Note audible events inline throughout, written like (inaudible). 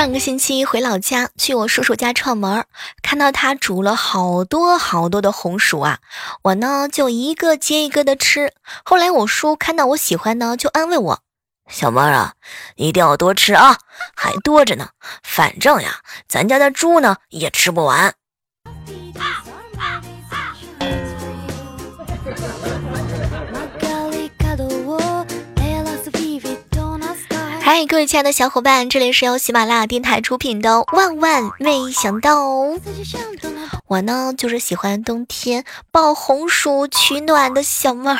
上个星期回老家，去我叔叔家串门，看到他煮了好多好多的红薯啊，我呢就一个接一个的吃。后来我叔看到我喜欢呢，就安慰我：“小妹儿啊，一定要多吃啊，还多着呢。反正呀，咱家的猪呢也吃不完。”嗨，各位亲爱的小伙伴，这里是由喜马拉雅电台出品的《万万没想到》。我呢，就是喜欢冬天抱红薯取暖的小妹儿。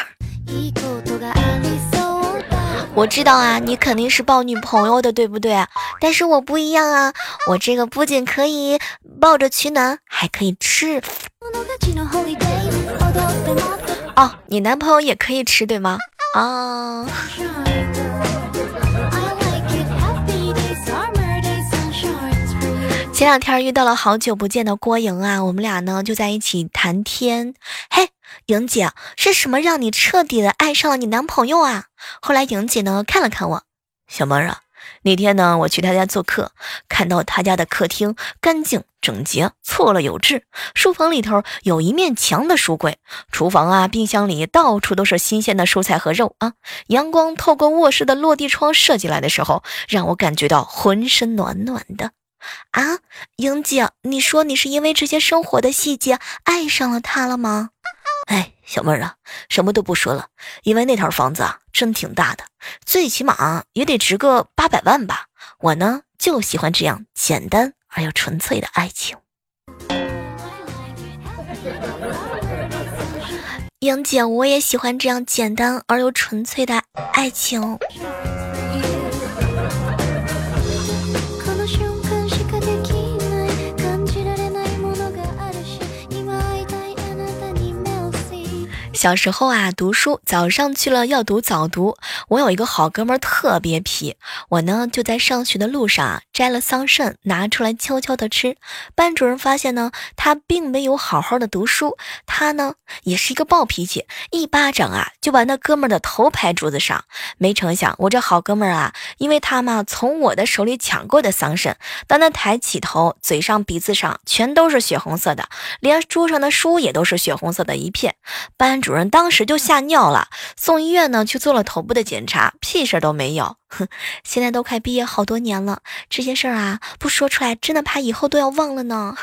我知道啊，你肯定是抱女朋友的，对不对？但是我不一样啊，我这个不仅可以抱着取暖，还可以吃。哦，你男朋友也可以吃，对吗？啊。前两天遇到了好久不见的郭莹啊，我们俩呢就在一起谈天。嘿，莹姐，是什么让你彻底的爱上了你男朋友啊？后来莹姐呢看了看我，小妹儿啊，那天呢我去他家做客，看到他家的客厅干净整洁，错落有致。书房里头有一面墙的书柜，厨房啊冰箱里到处都是新鲜的蔬菜和肉啊。阳光透过卧室的落地窗射进来的时候，让我感觉到浑身暖暖的。啊，莹姐，你说你是因为这些生活的细节爱上了他了吗？哎，小妹儿啊，什么都不说了，因为那套房子啊真挺大的，最起码也得值个八百万吧。我呢就喜欢这样简单而又纯粹的爱情。莹姐，我也喜欢这样简单而又纯粹的爱情。小时候啊，读书早上去了要读早读。我有一个好哥们儿特别皮，我呢就在上学的路上啊摘了桑葚拿出来悄悄的吃。班主任发现呢，他并没有好好的读书，他呢也是一个暴脾气，一巴掌啊就把那哥们儿的头拍桌子上。没成想我这好哥们儿啊，因为他嘛从我的手里抢过的桑葚，当他抬起头，嘴上鼻子上全都是血红色的，连桌上的书也都是血红色的一片。班主。主人当时就吓尿了，送医院呢去做了头部的检查，屁事都没有。哼，(laughs) 现在都快毕业好多年了，这些事儿啊不说出来，真的怕以后都要忘了呢。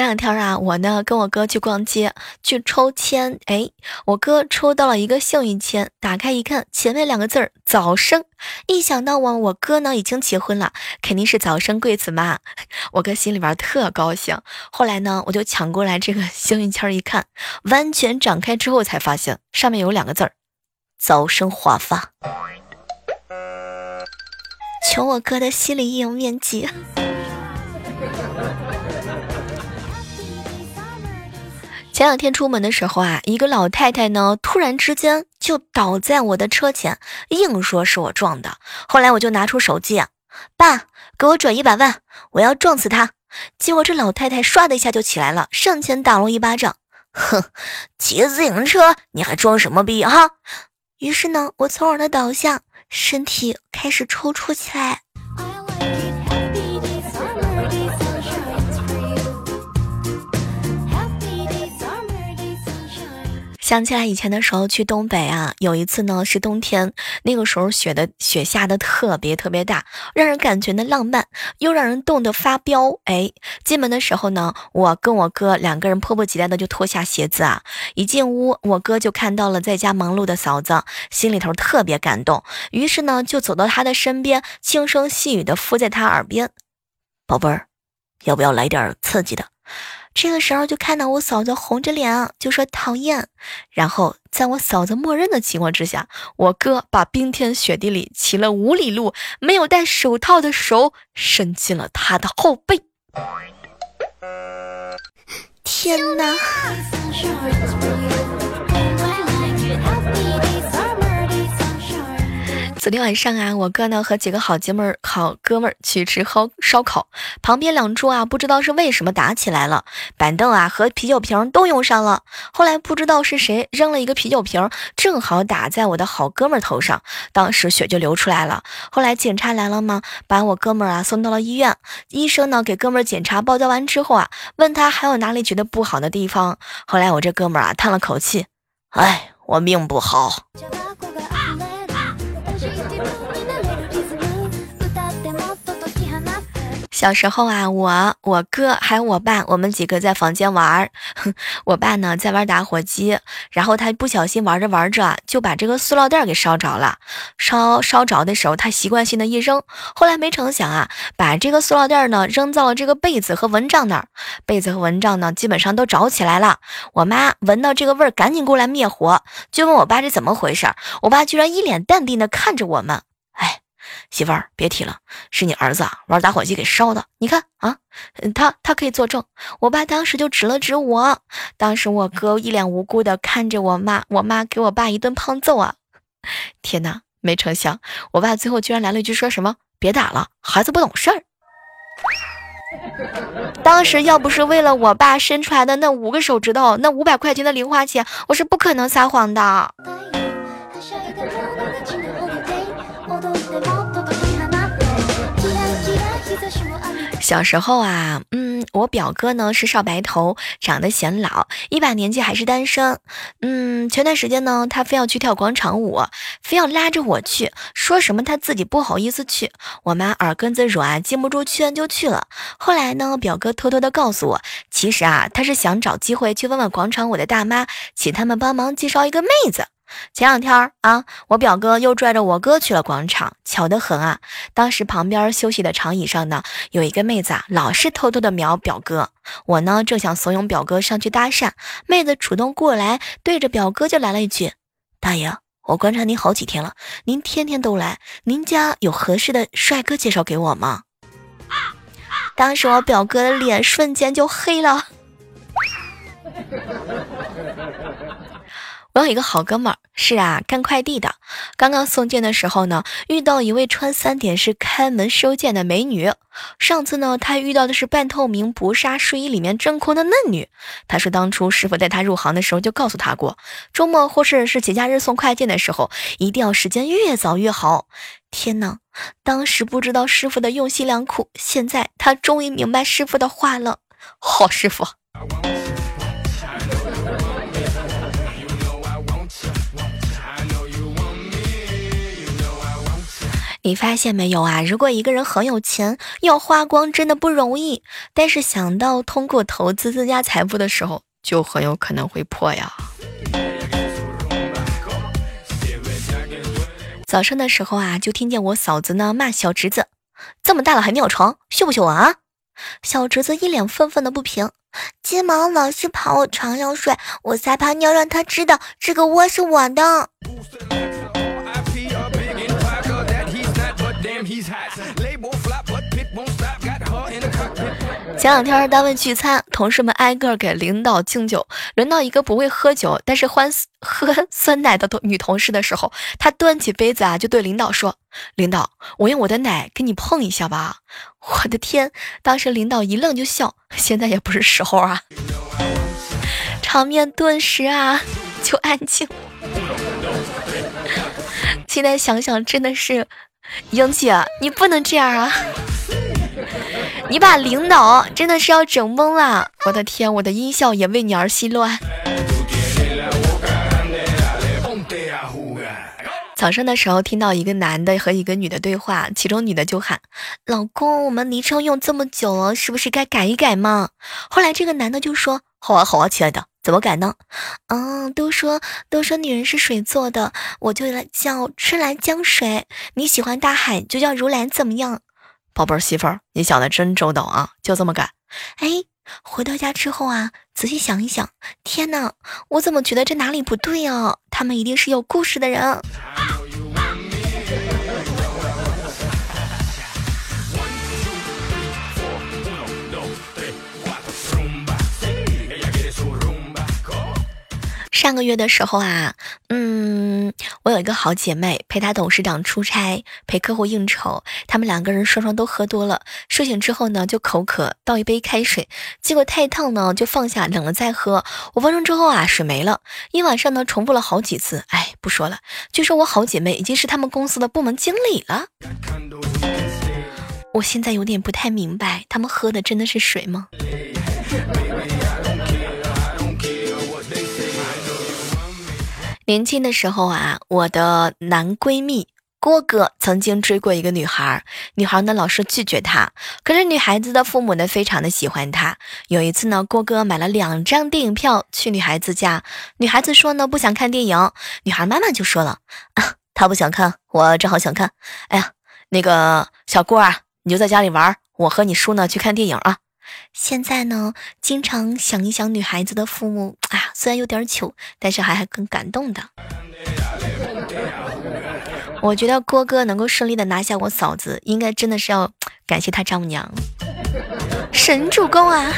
前两天啊，我呢跟我哥去逛街，去抽签。哎，我哥抽到了一个幸运签，打开一看，前面两个字儿“早生”。一想到我我哥呢已经结婚了，肯定是早生贵子嘛，(laughs) 我哥心里边特高兴。后来呢，我就抢过来这个 (laughs) 幸运签一看，完全展开之后才发现上面有两个字儿“早生华发”。求我哥的心理阴影面积。前两天出门的时候啊，一个老太太呢，突然之间就倒在我的车前，硬说是我撞的。后来我就拿出手机，爸，给我转一百万，我要撞死他。结果这老太太唰的一下就起来了，上前打了我一巴掌，哼，骑自行车你还装什么逼哈？于是呢，我从容的倒下，身体开始抽搐起来。想起来以前的时候去东北啊，有一次呢是冬天，那个时候雪的雪下的特别特别大，让人感觉呢浪漫，又让人冻得发飙。哎，进门的时候呢，我跟我哥两个人迫不及待的就脱下鞋子啊，一进屋，我哥就看到了在家忙碌的嫂子，心里头特别感动，于是呢就走到他的身边，轻声细语的附在他耳边：“宝贝儿，要不要来点刺激的？”这个时候就看到我嫂子红着脸就说讨厌，然后在我嫂子默认的情况之下，我哥把冰天雪地里骑了五里路没有戴手套的手伸进了他的后背。天哪！(laughs) 昨天晚上啊，我哥呢和几个好姐妹儿、好哥们儿去吃烧烧烤，旁边两桌啊不知道是为什么打起来了，板凳啊和啤酒瓶都用上了。后来不知道是谁扔了一个啤酒瓶，正好打在我的好哥们儿头上，当时血就流出来了。后来警察来了吗？把我哥们儿啊送到了医院，医生呢给哥们儿检查报销完之后啊，问他还有哪里觉得不好的地方。后来我这哥们儿啊叹了口气，哎，我命不好。小时候啊，我、我哥还有我爸，我们几个在房间玩儿。(laughs) 我爸呢在玩打火机，然后他不小心玩着玩着就把这个塑料袋给烧着了。烧烧着的时候，他习惯性的一扔，后来没成想啊，把这个塑料袋呢扔到了这个被子和蚊帐那儿。被子和蚊帐呢基本上都着起来了。我妈闻到这个味儿，赶紧过来灭火，就问我爸这怎么回事。我爸居然一脸淡定的看着我们。媳妇儿，别提了，是你儿子啊，玩打火机给烧的。你看啊，他他可以作证。我爸当时就指了指我，当时我哥一脸无辜的看着我妈，我妈给我爸一顿胖揍啊！天哪，没成想，我爸最后居然来了一句说什么：“别打了，孩子不懂事儿。”当时要不是为了我爸伸出来的那五个手指头，那五百块钱的零花钱，我是不可能撒谎的。小时候啊，嗯，我表哥呢是少白头，长得显老，一把年纪还是单身。嗯，前段时间呢，他非要去跳广场舞，非要拉着我去，说什么他自己不好意思去。我妈耳根子软，禁不住劝就去了。后来呢，表哥偷偷的告诉我，其实啊，他是想找机会去问问广场舞的大妈，请他们帮忙介绍一个妹子。前两天啊，我表哥又拽着我哥去了广场，巧得很啊。当时旁边休息的长椅上呢，有一个妹子啊，老是偷偷的瞄表哥。我呢，正想怂恿表哥上去搭讪，妹子主动过来，对着表哥就来了一句：“大爷，我观察您好几天了，您天天都来，您家有合适的帅哥介绍给我吗？”当时我表哥的脸瞬间就黑了。我有一个好哥们儿，是啊，干快递的。刚刚送件的时候呢，遇到一位穿三点式开门收件的美女。上次呢，他遇到的是半透明薄纱睡衣里面真空的嫩女。他说，当初师傅带他入行的时候就告诉他过，周末或是是节假日送快件的时候，一定要时间越早越好。天哪，当时不知道师傅的用心良苦，现在他终于明白师傅的话了。好师傅。你发现没有啊？如果一个人很有钱，要花光真的不容易。但是想到通过投资增加财富的时候，就很有可能会破呀。早上的时候啊，就听见我嫂子呢骂小侄子：“这么大了还尿床，羞不羞啊？”小侄子一脸愤愤的不平：“金毛老是跑我床上睡，我撒泡尿让他知道这个窝是我的。”前两天单位聚餐，同事们挨个给领导敬酒，轮到一个不会喝酒但是欢喝酸奶的女同事的时候，她端起杯子啊，就对领导说：“领导，我用我的奶给你碰一下吧。”我的天！当时领导一愣就笑，现在也不是时候啊，场面顿时啊就安静。现在想想真的是。英姐，你不能这样啊！你把领导真的是要整懵了！我的天，我的音效也为你而心乱。早上的时候听到一个男的和一个女的对话，其中女的就喊：“老公，我们昵称用这么久了，是不是该改一改嘛？”后来这个男的就说：“好啊，好啊，亲爱的。”怎么改呢？嗯，都说都说女人是水做的，我就来叫春来江水。你喜欢大海，就叫如来，怎么样？宝贝儿媳妇儿，你想的真周到啊！就这么干。哎，回到家之后啊，仔细想一想，天哪，我怎么觉得这哪里不对啊？他们一定是有故事的人。上个月的时候啊，嗯，我有一个好姐妹陪她董事长出差，陪客户应酬，他们两个人双双都喝多了，睡醒之后呢就口渴，倒一杯开水，结果太烫呢就放下，冷了再喝，五分钟之后啊水没了，一晚上呢重复了好几次，哎，不说了，据说我好姐妹已经是他们公司的部门经理了，我现在有点不太明白，他们喝的真的是水吗？年轻的时候啊，我的男闺蜜郭哥曾经追过一个女孩，女孩呢老是拒绝他，可是女孩子的父母呢非常的喜欢他。有一次呢，郭哥买了两张电影票去女孩子家，女孩子说呢不想看电影，女孩妈妈就说了，啊，她不想看，我正好想看。哎呀，那个小郭啊，你就在家里玩，我和你叔呢去看电影啊。现在呢，经常想一想女孩子的父母，虽然有点糗，但是还还更感动的。我觉得郭哥能够顺利的拿下我嫂子，应该真的是要感谢他丈母娘，神助攻啊！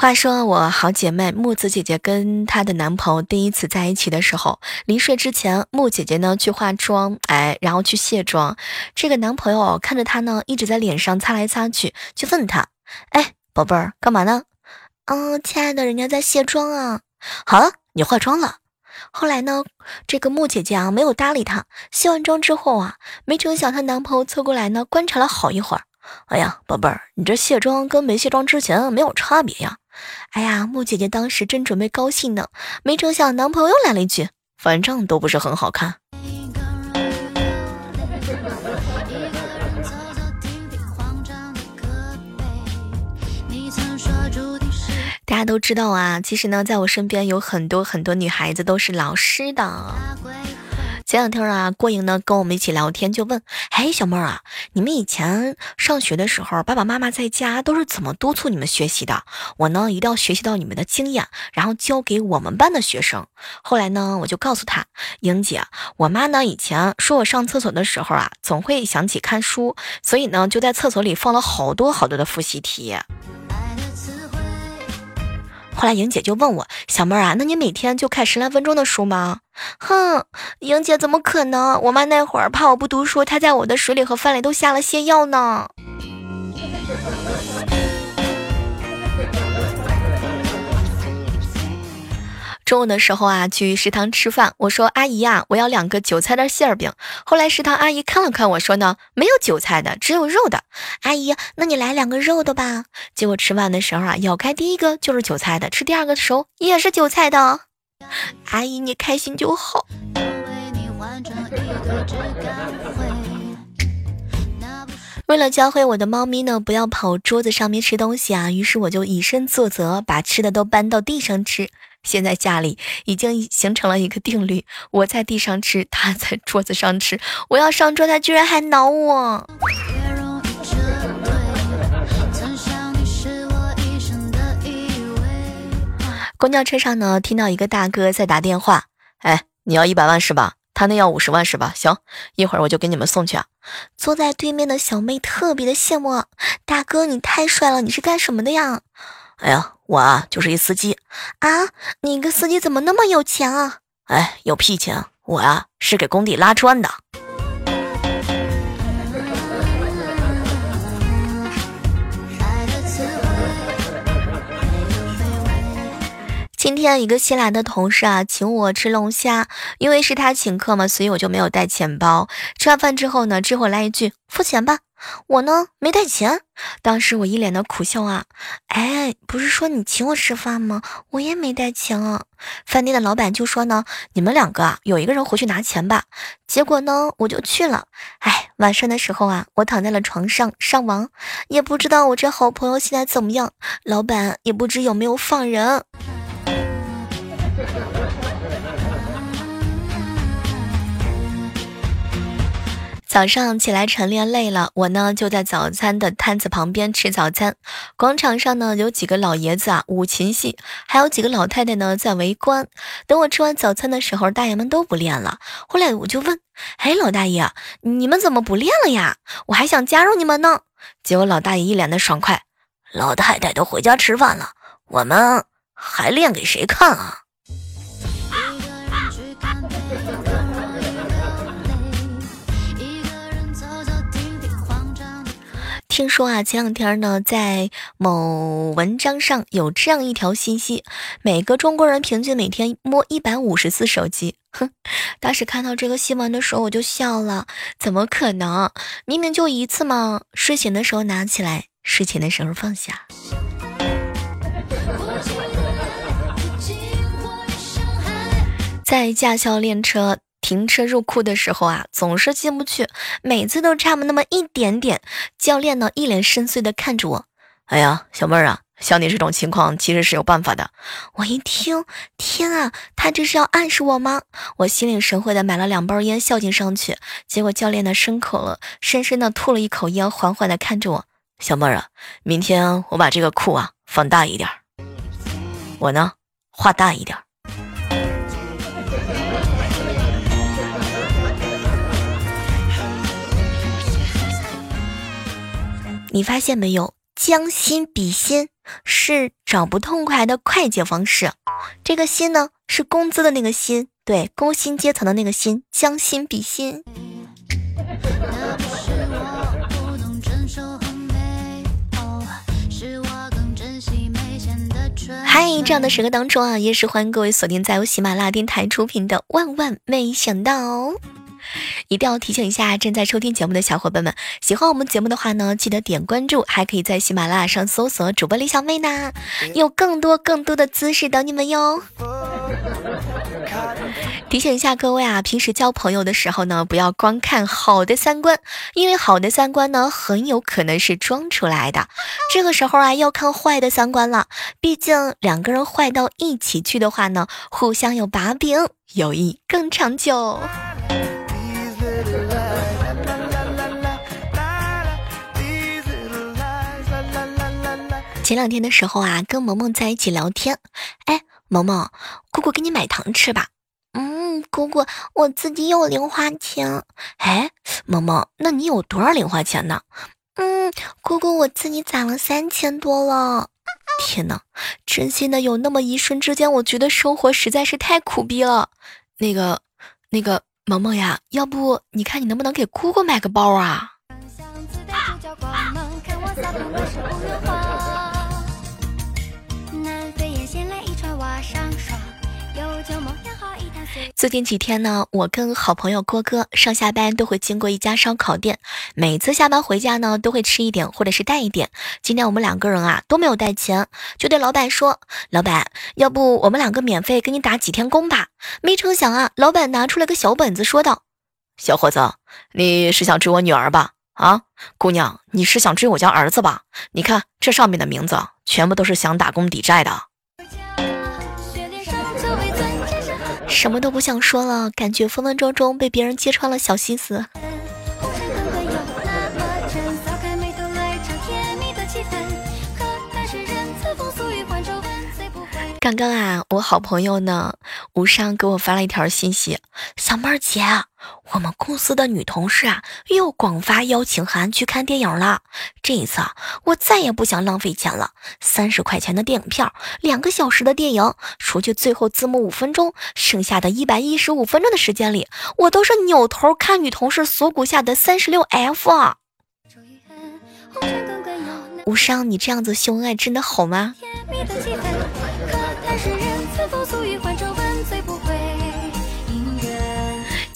话说我好姐妹木子姐姐跟她的男朋友第一次在一起的时候，临睡之前，木姐姐呢去化妆，哎，然后去卸妆。这个男朋友看着她呢，一直在脸上擦来擦去，就问她：“哎，宝贝儿，干嘛呢？”“嗯，亲爱的，人家在卸妆啊。”“好了，你化妆了。”后来呢，这个木姐姐啊没有搭理她。卸完妆之后啊，没成想她男朋友凑过来呢，观察了好一会儿。“哎呀，宝贝儿，你这卸妆跟没卸妆之前没有差别呀。”哎呀，木姐姐当时真准备高兴呢，没成想男朋友来了一句：“反正都不是很好看。”大家都知道啊，其实呢，在我身边有很多很多女孩子都是老师的。前两天啊，郭莹呢跟我们一起聊天，就问：“哎，小妹儿啊，你们以前上学的时候，爸爸妈妈在家都是怎么督促你们学习的？我呢一定要学习到你们的经验，然后教给我们班的学生。”后来呢，我就告诉她：“莹姐，我妈呢以前说我上厕所的时候啊，总会想起看书，所以呢就在厕所里放了好多好多的复习题。”后来莹姐就问我：“小妹儿啊，那你每天就看十来分钟的书吗？”哼，莹姐怎么可能？我妈那会儿怕我不读书，她在我的水里和饭里都下了泻药呢。中午的时候啊，去食堂吃饭，我说阿姨呀，我要两个韭菜的馅儿饼。后来食堂阿姨看了看我说呢，没有韭菜的，只有肉的。阿姨，那你来两个肉的吧。结果吃饭的时候啊，咬开第一个就是韭菜的，吃第二个的时候也是韭菜的。阿姨，你开心就好。为了教会我的猫咪呢，不要跑桌子上面吃东西啊，于是我就以身作则，把吃的都搬到地上吃。现在家里已经形成了一个定律：我在地上吃，他在桌子上吃。我要上桌，他居然还挠我。公交车上呢，听到一个大哥在打电话。哎，你要一百万是吧？他那要五十万是吧？行，一会儿我就给你们送去。坐在对面的小妹特别的羡慕，大哥你太帅了，你是干什么的呀？哎呀，我啊就是一司机啊。你个司机怎么那么有钱啊？哎，有屁钱，我啊是给工地拉砖的。今天一个新来的同事啊，请我吃龙虾，因为是他请客嘛，所以我就没有带钱包。吃完饭之后呢，之后来一句付钱吧，我呢没带钱。当时我一脸的苦笑啊，哎，不是说你请我吃饭吗？我也没带钱啊。饭店的老板就说呢，你们两个啊，有一个人回去拿钱吧。结果呢，我就去了。哎，晚上的时候啊，我躺在了床上上网，也不知道我这好朋友现在怎么样，老板也不知有没有放人。早上起来晨练累了，我呢就在早餐的摊子旁边吃早餐。广场上呢有几个老爷子啊舞琴戏，还有几个老太太呢在围观。等我吃完早餐的时候，大爷们都不练了。后来我就问：“哎，老大爷，你们怎么不练了呀？我还想加入你们呢。”结果老大爷一脸的爽快：“老太太都回家吃饭了，我们还练给谁看啊？”听说啊，前两天呢，在某文章上有这样一条信息：每个中国人平均每天摸一百五十次手机。哼，当时看到这个新闻的时候，我就笑了。怎么可能？明明就一次嘛！睡醒的时候拿起来，睡前的时候放下。(laughs) 在驾校练车。停车入库的时候啊，总是进不去，每次都差那么一点点。教练呢，一脸深邃的看着我。哎呀，小妹儿啊，像你这种情况，其实是有办法的。我一听，天啊，他这是要暗示我吗？我心领神会的买了两包烟，孝敬上去。结果教练呢，深口了，深深的吐了一口烟，缓缓的看着我。小妹儿啊，明天我把这个库啊放大一点，我呢画大一点。你发现没有，将心比心是找不痛快的快捷方式。这个心呢，是工资的那个心，对，工薪阶层的那个心，将心比心。嗨，这样的时刻当中啊，也是欢迎各位锁定在由喜马拉雅电台出品的《万万没想到》。哦一定要提醒一下正在收听节目的小伙伴们，喜欢我们节目的话呢，记得点关注，还可以在喜马拉雅上搜索主播李小妹呢，有更多更多的姿势等你们哟。提醒一下各位啊，平时交朋友的时候呢，不要光看好的三观，因为好的三观呢，很有可能是装出来的。这个时候啊，要看坏的三观了，毕竟两个人坏到一起去的话呢，互相有把柄，友谊更长久。前两天的时候啊，跟萌萌在一起聊天，哎，萌萌，姑姑给你买糖吃吧。嗯，姑姑，我自己有零花钱。哎，萌萌，那你有多少零花钱呢？嗯，姑姑，我自己攒了三千多了。天哪，真心的有那么一瞬之间，我觉得生活实在是太苦逼了。那个，那个，萌萌呀，要不你看你能不能给姑姑买个包啊？最近几天呢，我跟好朋友郭哥上下班都会经过一家烧烤店，每次下班回家呢都会吃一点或者是带一点。今天我们两个人啊都没有带钱，就对老板说：“老板，要不我们两个免费给你打几天工吧？”没成想啊，老板拿出了个小本子，说道：“小伙子，你是想追我女儿吧？啊，姑娘，你是想追我家儿子吧？你看这上面的名字，全部都是想打工抵债的。”什么都不想说了，感觉分分钟钟被别人揭穿了小心思。刚刚啊，我好朋友呢，无伤给我发了一条信息：“小妹儿姐，我们公司的女同事啊，又广发邀请函去看电影了。这一次啊，我再也不想浪费钱了。三十块钱的电影票，两个小时的电影，除去最后字幕五分钟，剩下的一百一十五分钟的时间里，我都是扭头看女同事锁骨下的三十六 F 啊。”无伤，你这样子秀恩爱真的好吗？甜蜜的气氛可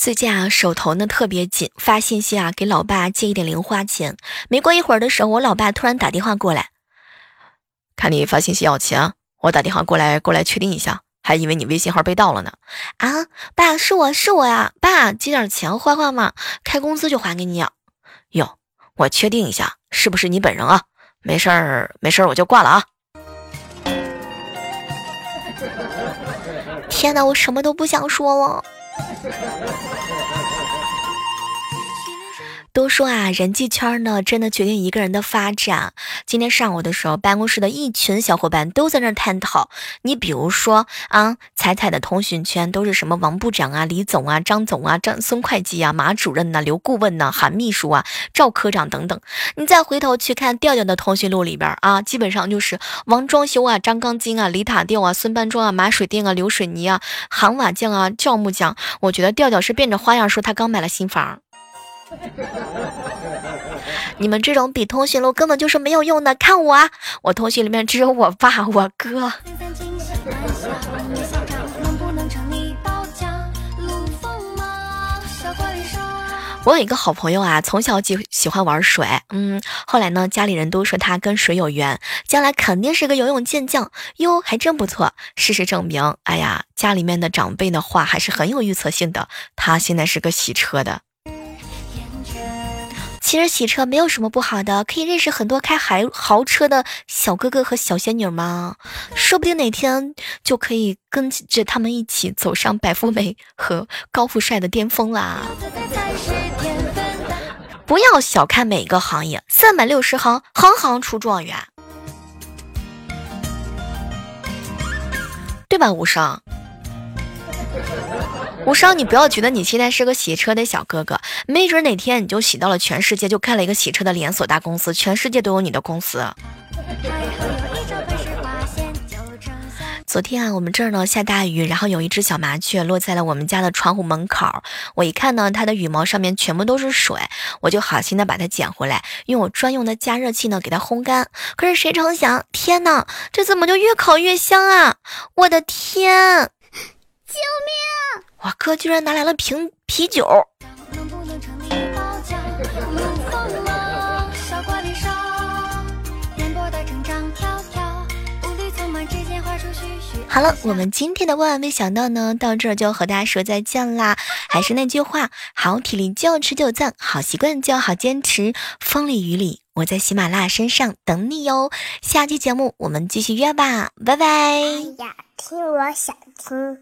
最近啊，手头呢特别紧，发信息啊给老爸借一点零花钱。没过一会儿的时候，我老爸突然打电话过来，看你发信息要钱，我打电话过来过来确定一下，还以为你微信号被盗了呢。啊，爸，是我是我呀，爸，借点钱花花嘛，开工资就还给你。哟，我确定一下，是不是你本人啊？没事儿没事儿，我就挂了啊。(laughs) 天哪，我什么都不想说了。ハハハハ!都说啊，人际圈呢，真的决定一个人的发展。今天上午的时候，办公室的一群小伙伴都在那探讨。你比如说啊，彩彩的通讯圈都是什么王部长啊、李总啊、张总啊、张孙会计啊、马主任呐、刘顾问呐、韩秘书啊、赵科长等等。你再回头去看调调的通讯录里边啊，基本上就是王装修啊、张钢筋啊、李塔吊啊、孙搬砖啊、马水电啊、刘水泥啊、韩瓦匠啊、赵木匠。我觉得调调是变着花样说他刚买了新房。(laughs) 你们这种比通讯录根本就是没有用的。看我，啊，我通讯里面只有我爸、我哥。(laughs) 我有一个好朋友啊，从小就喜欢玩水，嗯，后来呢，家里人都说他跟水有缘，将来肯定是个游泳健将。哟，还真不错。事实证明，哎呀，家里面的长辈的话还是很有预测性的。他现在是个洗车的。其实洗车没有什么不好的，可以认识很多开豪豪车的小哥哥和小仙女吗？说不定哪天就可以跟着他们一起走上白富美和高富帅的巅峰啦！不要小看每一个行业，三百六十行，行行出状元，对吧？无声。无伤，你不要觉得你现在是个洗车的小哥哥，没准哪天你就洗到了全世界，就开了一个洗车的连锁大公司，全世界都有你的公司。昨天啊，我们这儿呢下大雨，然后有一只小麻雀落在了我们家的窗户门口。我一看呢，它的羽毛上面全部都是水，我就好心的把它捡回来，用我专用的加热器呢给它烘干。可是谁成想，天哪，这怎么就越烤越香啊！我的天！救命！我哥居然拿来了瓶啤酒。好了，我们今天的万万没想到呢，到这儿就和大家说再见啦。还是那句话，好体力就要持久战，好习惯就要好坚持。风里雨里，我在喜马拉雅身上等你哟。下期节目我们继续约吧，拜拜。哎呀，听我想听。